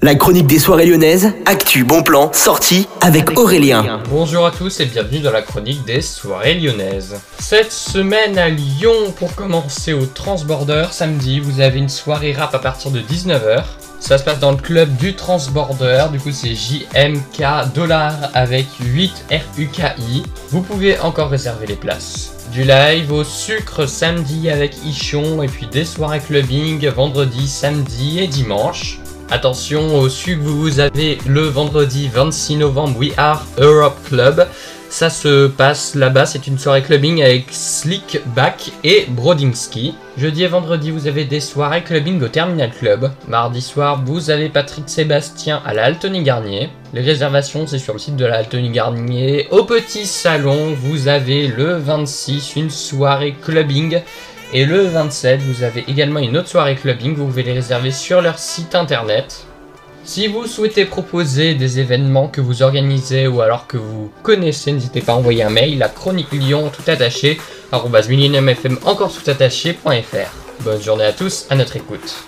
La chronique des soirées lyonnaises, actu, bon plan, sortie avec Aurélien. Bonjour à tous et bienvenue dans la chronique des soirées lyonnaises. Cette semaine à Lyon, pour commencer au Transborder, samedi, vous avez une soirée rap à partir de 19h. Ça se passe dans le club du Transborder, du coup c'est JMK Dollar avec 8 RUKI. Vous pouvez encore réserver les places. Du live au sucre samedi avec Ichon et puis des soirées clubbing vendredi, samedi et dimanche. Attention au sucre, vous avez le vendredi 26 novembre We Are Europe Club. Ça se passe là-bas, c'est une soirée clubbing avec Slick Back et Brodinski. Jeudi et vendredi, vous avez des soirées clubbing au Terminal Club. Mardi soir, vous avez Patrick Sébastien à la Altony Garnier. Les réservations, c'est sur le site de la Altony Garnier. Au petit salon, vous avez le 26 une soirée clubbing et le 27, vous avez également une autre soirée clubbing, vous pouvez les réserver sur leur site internet. Si vous souhaitez proposer des événements que vous organisez ou alors que vous connaissez, n'hésitez pas à envoyer un mail à chronique Lyon tout attaché encore tout attaché.fr. Bonne journée à tous, à notre écoute.